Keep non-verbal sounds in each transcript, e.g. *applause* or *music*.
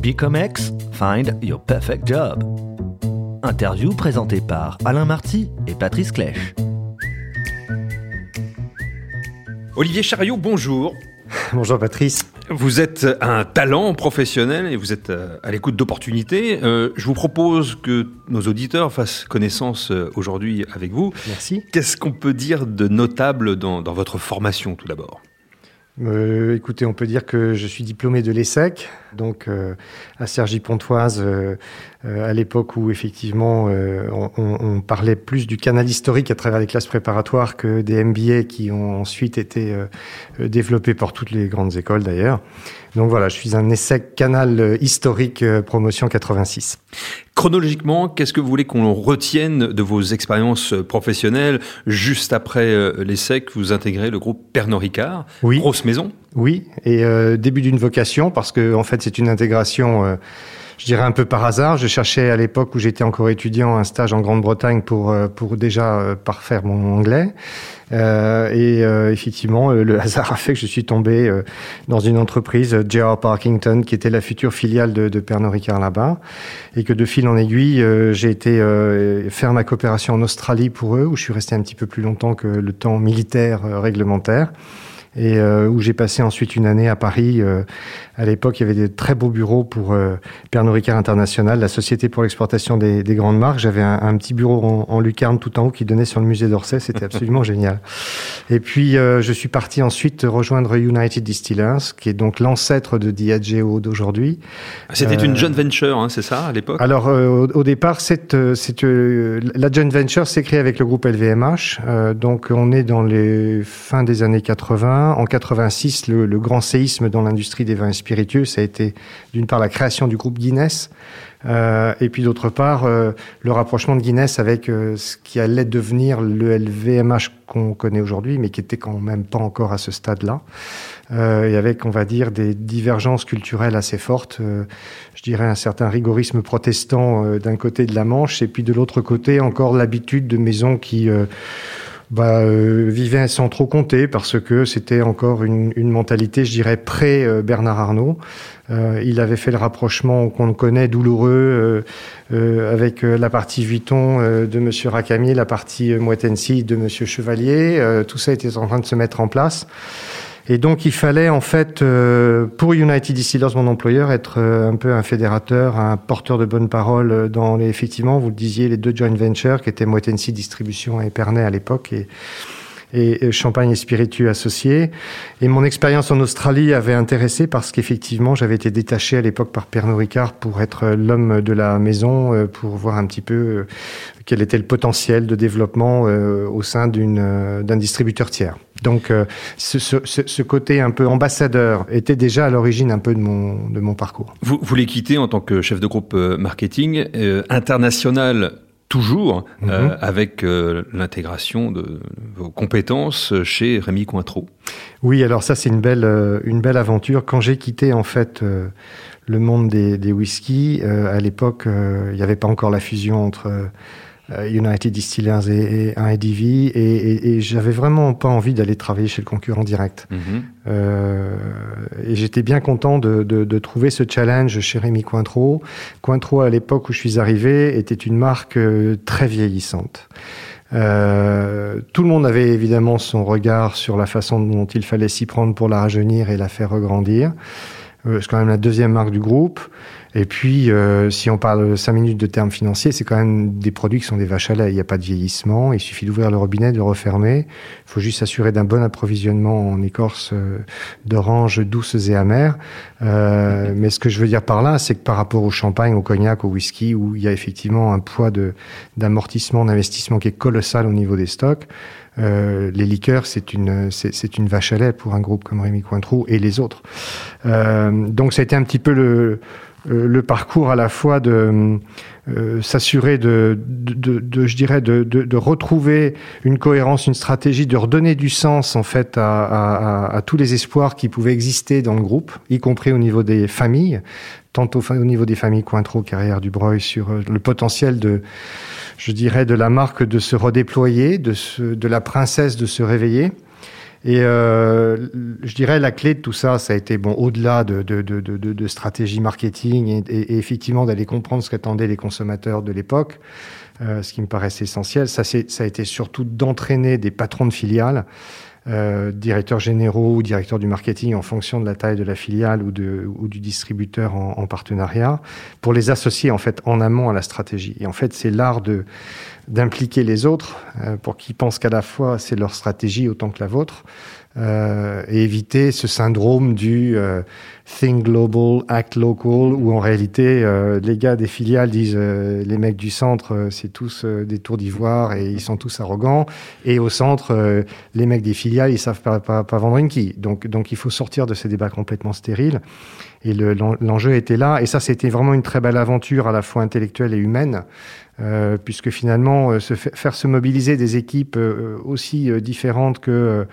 Bicomex, find your perfect job. Interview présentée par Alain Marty et Patrice Clèche. Olivier Chariot, bonjour. *laughs* Bonjour Patrice. Vous êtes un talent professionnel et vous êtes euh, à l'écoute d'opportunités. Euh, je vous propose que nos auditeurs fassent connaissance euh, aujourd'hui avec vous. Merci. Qu'est-ce qu'on peut dire de notable dans, dans votre formation tout d'abord? Euh, écoutez, on peut dire que je suis diplômé de l'ESSEC, donc euh, à Cergy-Pontoise, euh, à l'époque où effectivement on, on, parlait plus du canal historique à travers les classes préparatoires que des MBA qui ont ensuite été développés par toutes les grandes écoles d'ailleurs. Donc voilà, je suis un essai canal euh, historique euh, promotion 86. Chronologiquement, qu'est-ce que vous voulez qu'on retienne de vos expériences professionnelles juste après euh, l'essai que vous intégrez le groupe Pernod Ricard Oui. Grosse maison? Oui, et début d'une vocation parce que en fait c'est une intégration je dirais un peu par hasard. Je cherchais à l'époque où j'étais encore étudiant un stage en Grande-Bretagne pour euh, pour déjà euh, parfaire mon anglais. Euh, et euh, effectivement, le *laughs* hasard a fait que je suis tombé dans une entreprise, J.R. Parkington, qui était la future filiale de, de Pernod Ricard là-bas, et que de fil en aiguille, j'ai été faire ma coopération en Australie pour eux, où je suis resté un petit peu plus longtemps que le temps militaire réglementaire et euh, où j'ai passé ensuite une année à Paris. Euh, à l'époque, il y avait des très beaux bureaux pour euh, Pernod Ricard International, la société pour l'exportation des, des, grandes marques. J'avais un, un, petit bureau en, en, lucarne tout en haut qui donnait sur le musée d'Orsay. C'était *laughs* absolument génial. Et puis, euh, je suis parti ensuite rejoindre United Distillers, qui est donc l'ancêtre de Diageo d'aujourd'hui. C'était une joint venture, hein, c'est ça, à l'époque? Alors, au, au, départ, cette, la joint venture s'est créée avec le groupe LVMH. donc, on est dans les fins des années 80 en 86, le, grand séisme dans l'industrie des vins spiritueux, ça a été d'une part la création du groupe Guinness, euh, et puis d'autre part euh, le rapprochement de Guinness avec euh, ce qui allait devenir le LVMH qu'on connaît aujourd'hui, mais qui était quand même pas encore à ce stade-là, et avec, on va dire, des divergences culturelles assez fortes. Je dirais un certain rigorisme protestant d'un côté de la Manche, et puis de l'autre côté encore l'habitude de maisons qui bah, euh, vivait sans trop compter parce que c'était encore une, une, mentalité, je dirais, pré-Bernard Arnault. Euh, il avait fait le rapprochement qu'on connaît douloureux euh, euh avec euh, la partie Vuitton euh, de Monsieur Rakami, la partie Moitensi de Monsieur Chevalier. tout ça était en train de se mettre en place. Et donc il fallait en fait euh, pour United Distillers, mon employeur, être euh, un peu un fédérateur, un porteur de bonnes paroles dans les effectivement, vous le disiez, les deux joint ventures qui étaient Moitensi Distribution et Pernay à l'époque. Et et champagne et spiritueux associés. Et mon expérience en Australie avait intéressé parce qu'effectivement, j'avais été détaché à l'époque par Pernod Ricard pour être l'homme de la maison, euh, pour voir un petit peu quel était le potentiel de développement au sein d'un distributeur tiers. Donc, euh, ce, ce, ce, côté un peu ambassadeur était déjà à l'origine un peu de mon, de mon parcours. Vous, vous les quittez en tant que chef de groupe euh, marketing euh, international toujours -hmm. euh, avec euh, l'intégration de vos compétences chez Rémi Cointreau. Oui, alors ça c'est une belle une belle aventure. Quand j'ai quitté en fait euh, le monde des, des whiskies, euh, à l'époque il n'y avait pas encore la fusion entre euh, United Distillers et, et un EDV et, et, et j'avais vraiment pas envie d'aller travailler chez le concurrent direct. Mm -hmm. euh, et j'étais bien content de, de, de, trouver ce challenge chez Rémi Cointreau. Cointreau, à l'époque où je suis arrivé, était une marque euh, très vieillissante. Euh, tout le monde avait évidemment son regard sur la façon dont il fallait s'y prendre pour la rajeunir et la faire regrandir. Euh, c'est quand même la deuxième marque du groupe. Et puis, euh, si on parle cinq minutes de termes financiers, c'est quand même des produits qui sont des vaches à lait. Il n'y a pas de vieillissement. Il suffit d'ouvrir le robinet, de le refermer. Il faut juste s'assurer d'un bon approvisionnement en écorce euh, d'oranges douces et amères. Euh, mais ce que je veux dire par là, c'est que par rapport au champagne, au cognac, au whisky, où il y a effectivement un poids d'amortissement, d'investissement qui est colossal au niveau des stocks, euh, les liqueurs, c'est une, c'est une vache à lait pour un groupe comme Rémi Cointreau et les autres. Euh, donc, ça a été un petit peu le, le parcours à la fois de euh, s'assurer de, je dirais, de, retrouver une cohérence, une stratégie, de redonner du sens en fait à, tous les espoirs qui pouvaient exister dans le groupe, y compris au niveau des familles, tant au, au niveau des familles Cointreau, Carrière du Breuil, sur euh, le potentiel de, je dirais, de la marque de se redéployer, de, de la princesse de se réveiller. Et euh, je dirais la clé de tout ça, ça a été bon au-delà de, de, stratégie marketing et, et, effectivement d'aller comprendre ce qu'attendaient les consommateurs de l'époque. Euh, ce qui me paraissait essentiel, ça, ça a été surtout d'entraîner des patrons de filiales euh, directeurs généraux ou directeurs du marketing en fonction de la taille de la filiale ou, de, ou du distributeur en, en, partenariat, pour les associer en fait en amont à la stratégie. Et en fait, c'est l'art de d'impliquer les autres euh, pour qu'ils pensent qu'à la fois c'est leur stratégie autant que la vôtre euh, et éviter ce syndrome du euh, think global, act local, où en réalité euh, les gars des filiales disent euh, les mecs du centre c'est tous des tours d'ivoire et ils sont tous arrogants, et au centre les mecs des filiales ils savent pas, pas, pas vendre une quille. Donc donc il faut sortir de ces débats complètement stériles. Et l'enjeu était là, et ça c'était vraiment une très belle aventure à la fois intellectuelle et humaine. Euh, puisque finalement, euh, se faire se mobiliser des équipes euh, aussi différentes que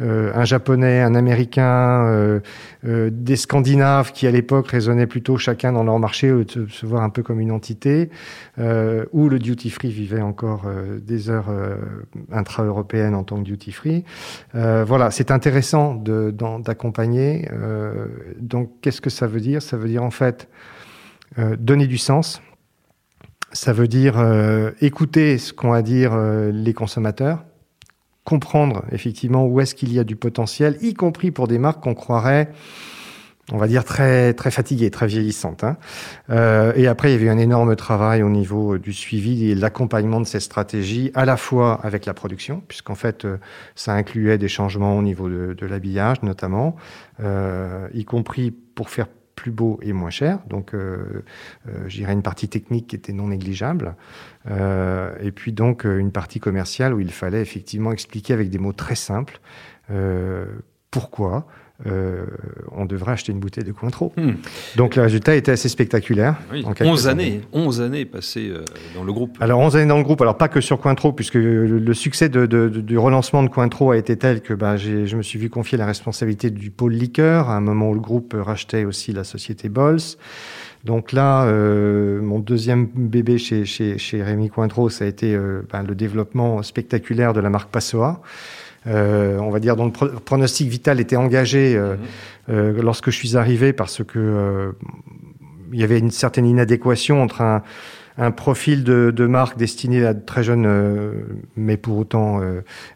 un japonais, un américain, des scandinaves qui à l'époque raisonnaient plutôt chacun dans leur marché, se, se voir un peu comme une entité, où le duty free vivait encore des heures intra-européennes en tant que duty free. voilà, c'est intéressant d'accompagner. donc, qu'est-ce que ça veut dire? Ça veut dire en fait donner du sens ça veut dire euh, écouter ce qu'ont à dire euh, les consommateurs, comprendre effectivement où est-ce qu'il y a du potentiel, y compris pour des marques qu'on croirait, on va dire très très fatiguées, très vieillissantes. Hein. Euh, et après, il y avait un énorme travail au niveau du suivi et de l'accompagnement de ces stratégies, à la fois avec la production, puisqu'en fait, ça incluait des changements au niveau de, de l'habillage, notamment, y compris pour faire plus beau et moins cher. Donc, euh, euh, une partie technique qui était non négligeable. Euh, et puis donc une partie commerciale où il fallait effectivement expliquer avec des mots très simples pourquoi euh, on devrait acheter une bouteille de Cointreau. Hmm. Donc le résultat était assez spectaculaire. Oui, 11 années, 11 années passées euh, dans le groupe. Alors 11 années dans le groupe, alors pas que sur Cointreau, puisque le, succès de, de, du relancement de Cointreau a été tel que bah, je me suis vu confier la responsabilité du pôle liqueur, à un moment où le groupe rachetait aussi la société Bols. Donc là, euh, mon deuxième bébé chez, chez, chez Rémi Cointreau, ça a été euh, bah, le développement spectaculaire de la marque Passoa. Euh, on va dire dont le pronostic vital était engagé euh, mhm. euh, lorsque je suis arrivé parce que il y avait une certaine inadéquation entre un, un profil de, de, marque destiné à de très jeunes, mais pour autant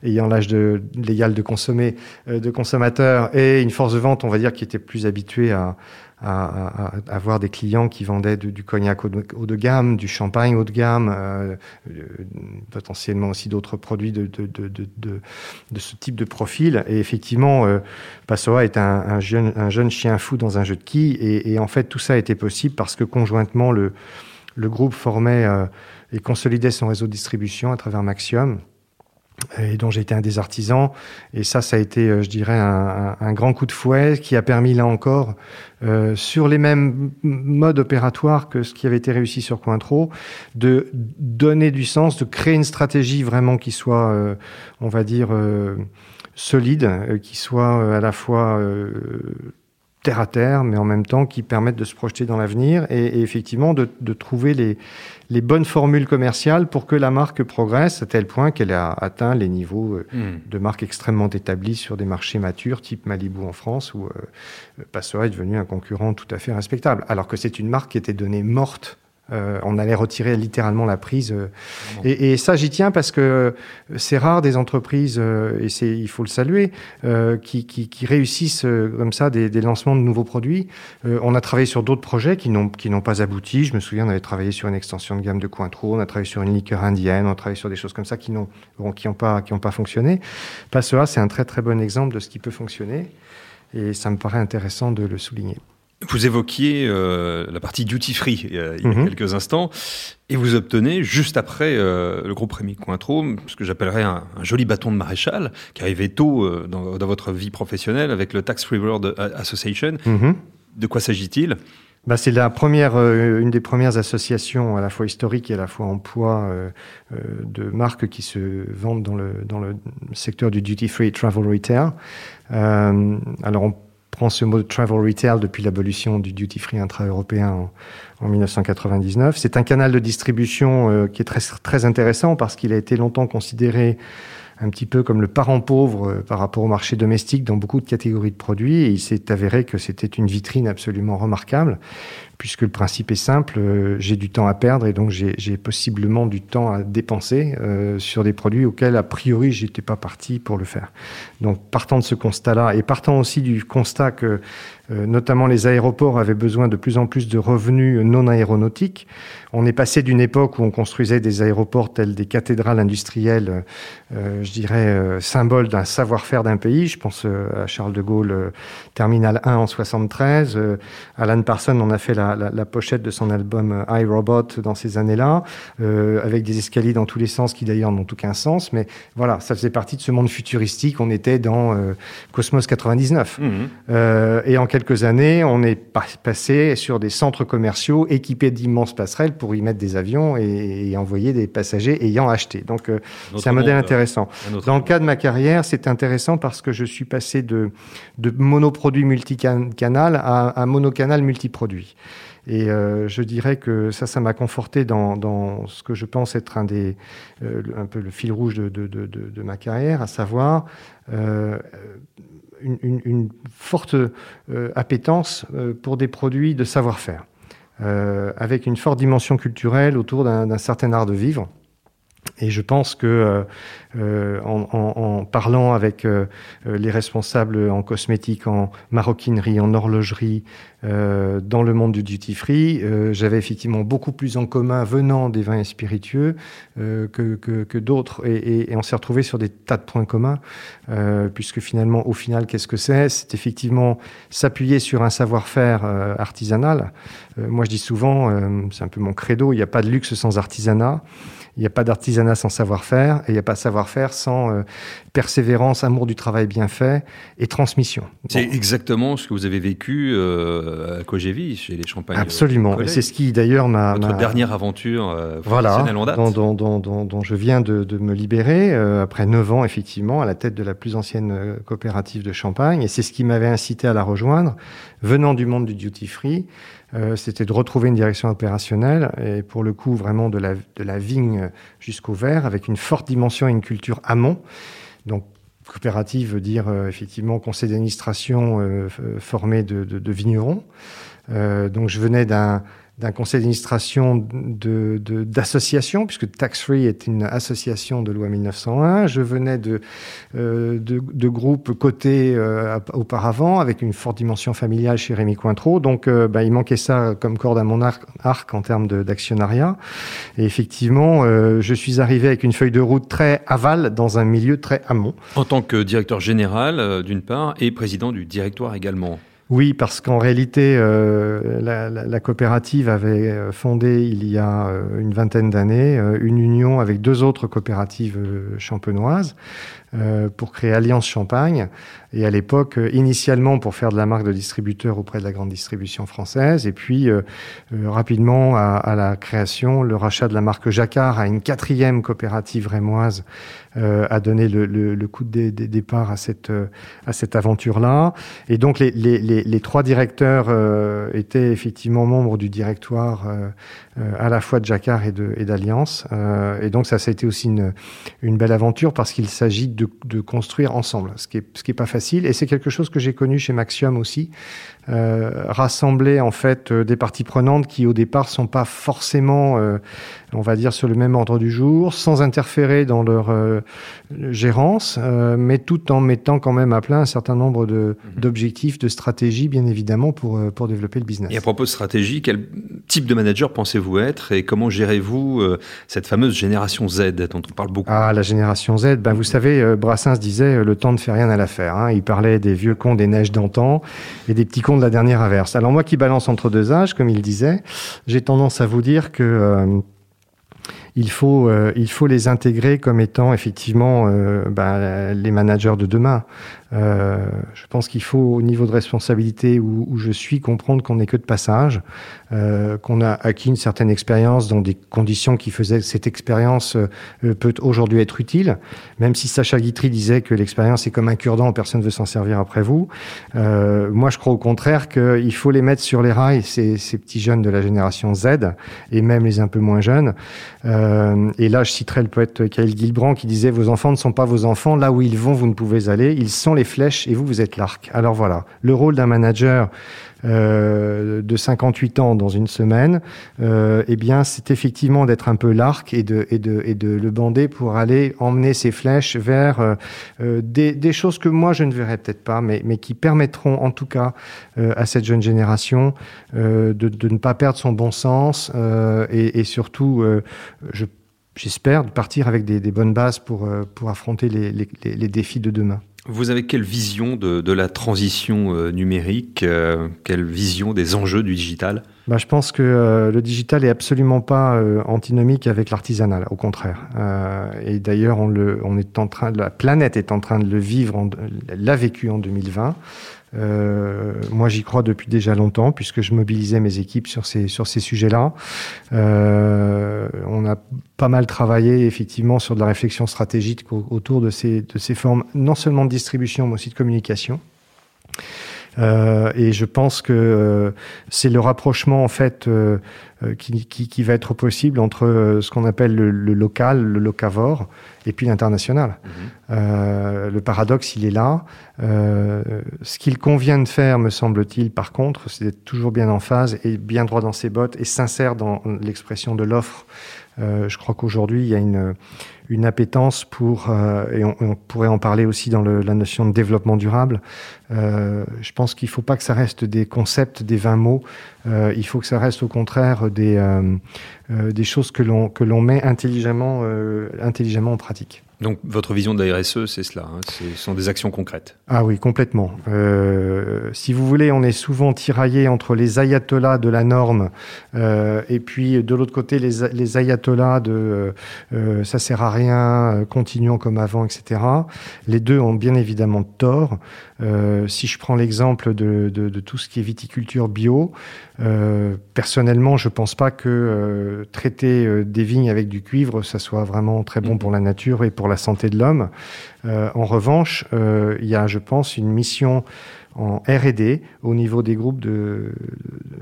ayant l'âge de, légal de consommer, de consommateurs, et une force de vente, on va dire, qui était plus habituée à, à, avoir des clients qui vendaient du, cognac haut de, gamme, du champagne haut de gamme, euh, euh, potentiellement aussi d'autres produits de, de, de, ce type de profil. Et effectivement, euh, Passoa est un, jeune, un jeune chien fou dans un jeu de quilles. Et, et, en fait, tout ça été possible parce que conjointement, le, le groupe formait et consolidait son réseau de distribution à travers Maxium et dont j'ai été un des artisans. Et ça, ça a été, euh, je dirais, un, grand coup de fouet qui a permis, là encore, euh, sur les mêmes modes opératoires que ce qui avait été réussi sur Cointreau, de donner du sens, de créer une stratégie vraiment qui soit, euh, on va dire, euh, solide, euh, qui soit à la fois terre à terre, mais en même temps qui permettent de se projeter dans l'avenir et, et, effectivement de, de trouver les, les, bonnes formules commerciales pour que la marque progresse à tel point qu'elle a atteint les niveaux euh, hmm. de marques extrêmement établies sur des marchés matures, type Malibu en France, où euh, Passoa est devenu un concurrent tout à fait respectable, alors que c'est une marque qui était donnée morte euh, on allait retirer littéralement la prise. Euh. et, et, ça, j'y tiens parce que euh, c'est rare des entreprises, et c'est, il faut le saluer, qui, qui, qui, réussissent comme ça des, des, lancements de nouveaux produits. on a travaillé sur d'autres projets qui n'ont, qui n'ont pas abouti. Je me souviens, on avait travaillé sur une extension de gamme de Cointreau, on a travaillé sur une liqueur indienne, on a travaillé sur des choses comme ça qui n'ont, bon, qui n'ont pas, qui n'ont pas fonctionné. C'est un très très bon exemple de ce qui peut fonctionner. Et ça me paraît intéressant de le souligner. Vous évoquiez euh, la partie duty free euh, il y a mhm. quelques instants, et vous obtenez juste après euh, le groupe Rémi Cointreau ce que j'appellerais un, un, joli bâton de maréchal qui arrivait tôt dans, dans, votre vie professionnelle avec le Tax Free World Association. Mhm. De quoi s'agit-il? Bah, c'est la première, euh, une des premières associations à la fois historiques et à la fois emploi euh, de marques qui se vendent dans le dans le secteur du duty free travel retail. alors on prend ce mot de travel retail depuis l'abolition du duty free intra-européen en, en, 1999. C'est un canal de distribution euh, qui est très, très intéressant parce qu'il a été longtemps considéré un petit peu comme le parent pauvre par rapport au marché domestique dans beaucoup de catégories de produits. Et il s'est avéré que c'était une vitrine absolument remarquable puisque le principe est simple, euh, j'ai du temps à perdre et donc j'ai possiblement du temps à dépenser euh, sur des produits auxquels a priori j'étais pas parti pour le faire. Donc partant de ce constat-là et partant aussi du constat que euh, notamment les aéroports avaient besoin de plus en plus de revenus non aéronautiques. On est passé d'une époque où on construisait des aéroports tels des cathédrales industrielles, je dirais, symbole d'un savoir-faire d'un pays. Je pense à Charles de Gaulle, Terminal 1 en 73. Alan Parsons en a fait la, la, la pochette de son album iRobot dans ces années-là, avec des escaliers dans tous les sens qui d'ailleurs n'ont aucun sens. Mais voilà, ça faisait partie de ce monde futuristique. On était dans Cosmos 99. Mmh. et en quelques années, on est passé sur des centres commerciaux équipés d'immenses passerelles pour y mettre des avions et, envoyer des passagers ayant acheté. Donc, euh, c'est un modèle euh, intéressant. Dans le cas de ma carrière, c'est intéressant parce que je suis passé de, de monoproduit multicanal à, à monocanal multiproduit. Et euh, je dirais que ça, ça m'a conforté dans, ce que je pense être un des, un peu le fil rouge de, ma carrière, à savoir euh, une, forte euh, appétence euh, pour des produits de savoir-faire, euh, avec une forte dimension culturelle autour d'un certain art de vivre. Et je pense que euh, en, en, parlant avec euh, les responsables en cosmétique, en maroquinerie, en horlogerie, euh, dans le monde du duty free, j'avais effectivement beaucoup plus en commun venant des vins spiritueux que, que, que d'autres. Et, et, et, on s'est retrouvé sur des tas de points communs, puisque finalement, au final, qu'est-ce que c'est? C'est effectivement s'appuyer sur un savoir-faire artisanal. moi, je dis souvent, c'est un peu mon credo, il n'y a pas de luxe sans artisanat. Il n'y a pas d'artisanat sans savoir-faire et il n'y a pas de savoir-faire sans euh, persévérance, amour du travail bien fait et transmission. C'est exactement ce que vous avez vécu euh, à Cogévy, chez les Champagnes. Absolument. Et c'est ce qui d'ailleurs m'a... Votre dernière aventure euh, voilà, en date. Dont, dont, dont, dont, je viens de, de me libérer euh, après neuf ans effectivement à la tête de la plus ancienne euh, coopérative de Champagne. Et c'est ce qui m'avait incité à la rejoindre, venant du monde du duty free. Euh, c'était de retrouver une direction opérationnelle et pour le coup vraiment de la, de la vigne jusqu'au verre avec une forte dimension et une culture amont. Donc coopérative veut dire euh, effectivement conseil d'administration euh, formé de, vignerons. Euh, donc je venais d'un d'un conseil d'administration d'association, de, puisque Tax Free est une association de loi 1901. Je venais de, euh, de, de groupes cotés euh, auparavant, avec une forte dimension familiale chez Rémi Cointreau. Donc, euh, bah, il manquait ça comme corde à mon arc, arc en termes d'actionnariat. Et effectivement, euh, je suis arrivé avec une feuille de route très aval dans un milieu très amont. En tant que directeur général, euh, d'une part, et président du directoire également. Oui, parce qu'en réalité, euh, la, la, la, coopérative avait euh, fondé il y a euh, une vingtaine d'années euh, une union avec deux autres coopératives champenoises euh, pour créer Alliance Champagne. Et à l'époque, euh, initialement pour faire de la marque de distributeur auprès de la grande distribution française, et puis euh, rapidement à, à, la création, le rachat de la marque Jacquard à une quatrième coopérative rémoise a donné le, le, le coup de, de, départ à cette, à cette aventure-là. Et donc les, les, les, les trois directeurs étaient effectivement membres du directoire à la fois de Jacquard et d'Alliance. Et, et donc ça, ça a été aussi une, une belle aventure parce qu'il s'agit de, de, construire ensemble, ce qui est, ce qui est pas facile. Et c'est quelque chose que j'ai connu chez Maxium aussi, euh, rassembler en fait euh, des parties prenantes qui au départ sont pas forcément, euh, on va dire, sur le même ordre du jour, sans interférer dans leur euh, gérance, mais tout en mettant quand même à plein un certain nombre de, mhm. d'objectifs, de stratégies, bien évidemment, pour, pour développer le business. Et à propos de stratégie, quel type de manager pensez-vous être et comment gérez-vous cette fameuse génération Z dont on parle beaucoup? Ah, la génération Z, ben vous savez, Brassens disait le temps ne fait rien à l'affaire. Hein. Il parlait des vieux cons des neiges d'antan et des petits cons de la dernière averse. Alors moi qui balance entre deux âges, comme il disait, j'ai tendance à vous dire que euh, il faut, euh, il faut les intégrer comme étant effectivement euh, bah, les managers de demain. Euh, je pense qu'il faut, au niveau de responsabilité où, je suis, comprendre qu'on n'est que de passage, euh, qu'on a acquis une certaine expérience dans des conditions qui faisaient que cette expérience euh, peut aujourd'hui être utile, même si Sacha Guitry disait que l'expérience est comme un cure-dent, personne ne veut s'en servir après vous. Moi, je crois au contraire qu'il faut les mettre sur les rails, ces, petits jeunes de la génération Z, et même les un peu moins jeunes, et là, je citerai le poète Khalil Gilbrand qui disait Vos enfants ne sont pas vos enfants, là où ils vont, vous ne pouvez aller. Ils sont les flèches et vous, vous êtes l'arc. Alors voilà, le rôle d'un manager euh, de 58 ans dans une semaine, euh, eh bien, c'est effectivement d'être un peu l'arc et de, le bander pour aller emmener ses flèches vers euh, des, choses que moi je ne verrai peut-être pas, mais, qui permettront en tout cas à cette jeune génération de, ne pas perdre son bon sens et, surtout, je j'espère, de partir avec des, bonnes bases pour, affronter les défis de demain. Vous avez quelle vision de, de la transition euh, numérique euh, Quelle vision des enjeux du digital? Bah, je pense que euh, le digital est absolument pas euh, antinomique avec l'artisanal, au contraire. Euh, et d'ailleurs, on, on est en train, la planète est en train de le vivre, l'a vécu en 2020. Euh, moi, j'y crois depuis déjà longtemps, puisque je mobilisais mes équipes sur ces, sur ces sujets-là. Euh, on a pas mal travaillé, effectivement, sur de la réflexion stratégique autour de ces, de ces formes, non seulement de distribution, mais aussi de communication. Euh, et je pense que euh, c'est le rapprochement en fait euh, qui, qui, qui, va être possible entre ce qu'on appelle le, le, local, le locavore, et puis l'international. Mmh. le paradoxe, il est là. ce qu'il convient de faire, me semble-t-il, par contre, c'est d'être toujours bien en phase et bien droit dans ses bottes et sincère dans l'expression de l'offre. Je crois qu'aujourd'hui, il y a une une appétence pour, euh, et on, pourrait en parler aussi dans le, la notion de développement durable. Euh, je pense qu'il ne faut pas que ça reste des concepts, des 20 mots. Euh, il faut que ça reste au contraire des, euh, euh, des choses que l'on que l'on met intelligemment, intelligemment en pratique. Donc votre vision de la RSE, c'est cela, hein, ce sont des actions concrètes. Ah oui, complètement. Euh, si vous voulez, on est souvent tiraillé entre les ayatollahs de la norme euh, et puis de l'autre côté les, les ayatollahs de euh, ça sert à rien, continuons comme avant, etc. Les deux ont bien évidemment tort. Si je prends l'exemple de, de, de, tout ce qui est viticulture bio, personnellement, je pense pas que traiter des vignes avec du cuivre, ça soit vraiment très bon mmh. pour la nature et pour la santé de l'homme. en revanche, il y a, je pense, une mission en R&D au niveau des groupes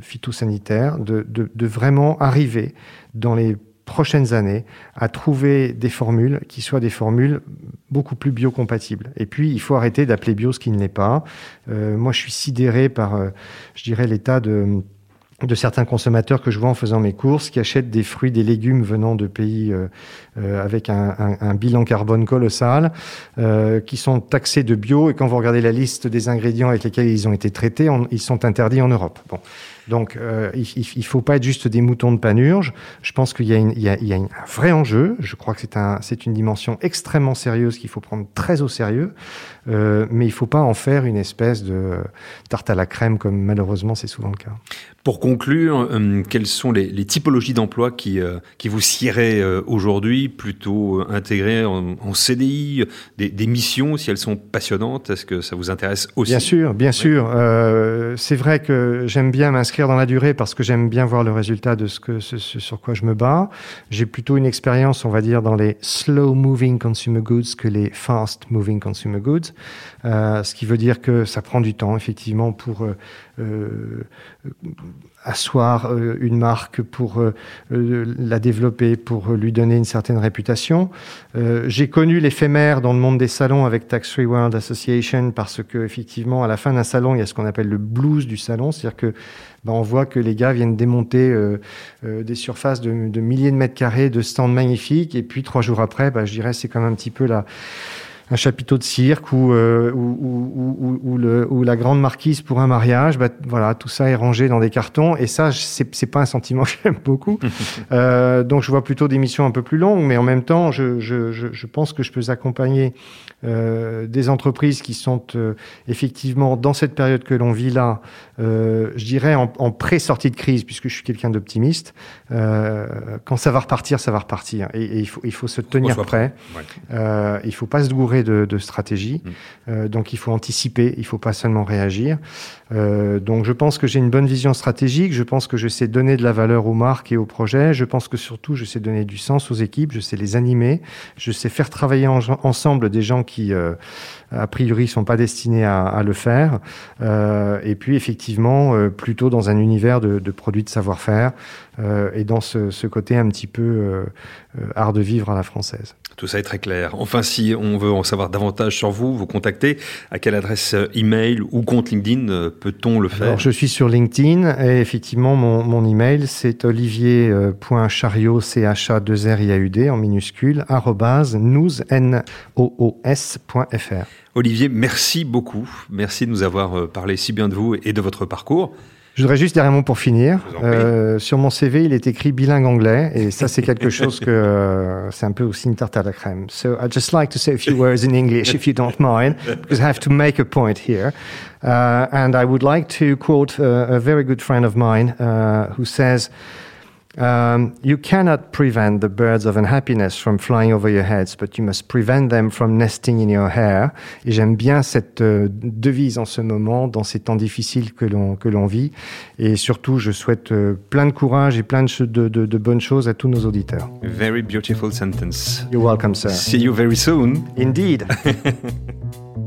phytosanitaires de, vraiment arriver dans les prochaines années à trouver des formules qui soient des formules beaucoup plus biocompatibles. Et puis, il faut arrêter d'appeler bio ce qui ne l'est pas. Euh, moi, je suis sidéré par, euh, je dirais, l'état de de certains consommateurs que je vois en faisant mes courses, qui achètent des fruits, des légumes venant de pays euh, euh, avec un, bilan carbone colossal, euh, qui sont taxés de bio, et quand vous regardez la liste des ingrédients avec lesquels ils ont été traités, ils sont interdits en Europe. Donc, euh, il ne faut pas être juste des moutons de panurge. Je pense qu'il y a, une, il y a, il y a un vrai enjeu. Je crois que c'est un, une dimension extrêmement sérieuse qu'il faut prendre très au sérieux. Euh, mais il ne faut pas en faire une espèce de tarte à la crème, comme malheureusement c'est souvent le cas. Pour conclure, euh, quelles sont les, les typologies d'emplois qui, qui vous euh, aujourd'hui plutôt intégrées en, en CDI, des, des, missions, si elles sont passionnantes Est-ce que ça vous intéresse aussi? Bien sûr, bien oui. sûr. c'est vrai que j'aime bien m'inscrire dans la durée parce que j'aime bien voir le résultat de ce, que, sur quoi je me bats. J'ai plutôt une expérience, on va dire, dans les slow moving consumer goods que les fast moving consumer goods. Euh, ce qui veut dire que ça prend du temps, effectivement, pour euh, euh, asseoir euh, une marque, pour euh, la développer, pour lui donner une certaine réputation. J'ai connu l'éphémère dans le monde des salons avec Tax Free World Association parce que, effectivement, à la fin d'un salon, il y a ce qu'on appelle le blues du salon, c'est-à-dire que ben, on voit que les gars viennent démonter euh, euh, des surfaces de, de, milliers de mètres carrés de stands magnifiques, et puis trois jours après, ben, je dirais c'est comme un petit peu la un chapiteau de cirque ou, euh, ou, ou, ou, le, ou, la grande marquise pour un mariage. Bah, voilà, tout ça est rangé dans des cartons. Et ça, c'est pas un sentiment que j'aime beaucoup. *laughs* euh, donc, je vois plutôt des missions un peu plus longues, mais en même temps, je, je, je, je pense que je peux accompagner euh, des entreprises qui sont effectivement dans cette période que l'on vit là, je dirais en, en pré-sortie de crise, puisque je suis quelqu'un d'optimiste. Quand ça va repartir, ça va repartir. Et, et il, faut, il faut se tenir prêt. Ouais. il faut pas se gourer de, de stratégie. Mm. Euh, donc il faut anticiper, il faut pas seulement réagir. Euh, donc je pense que j'ai une bonne vision stratégique, je pense que je sais donner de la valeur aux marques et aux projets, je pense que surtout je sais donner du sens aux équipes, je sais les animer, je sais faire travailler ensemble des gens qui euh, a priori sont pas destinés à, à le faire. Euh, et puis effectivement, euh, plutôt dans un univers de, de produits de savoir-faire euh, et dans ce, ce, côté un petit peu art de vivre à la française. Tout ça est très clair. Enfin, si on veut en savoir davantage sur vous, vous contactez. À quelle adresse email ou compte LinkedIn peut-on le faire? Alors, Je suis sur LinkedIn et effectivement, mon, mon email, c'est olivier.chariot, c h a 2 r i a u d en minuscule, arrobase, nous, n o o s.fr. Olivier, merci beaucoup. Merci de nous avoir euh, parlé si bien de vous et de votre parcours. Je voudrais juste mot pour finir. Euh, sur mon CV, il est écrit bilingue anglais, et ça, c'est *laughs* quelque chose que euh, c'est un peu aussi une tarte à la crème. So I'd just like to say a few words in English, if you don't mind, because I have to make a point here. Uh, and I would like to quote uh, a very good friend of mine uh, who says. Um, you cannot prevent the birds of unhappiness from flying over your heads, but you must prevent them from nesting in your hair. Et j'aime bien cette euh, devise en ce moment, dans ces temps difficiles que l'on que l'on vit. Et surtout, je souhaite euh, plein de courage et plein de, de, de, de, bonnes choses à tous nos auditeurs. Very beautiful sentence. You're welcome, sir. See you very soon. Indeed. *laughs*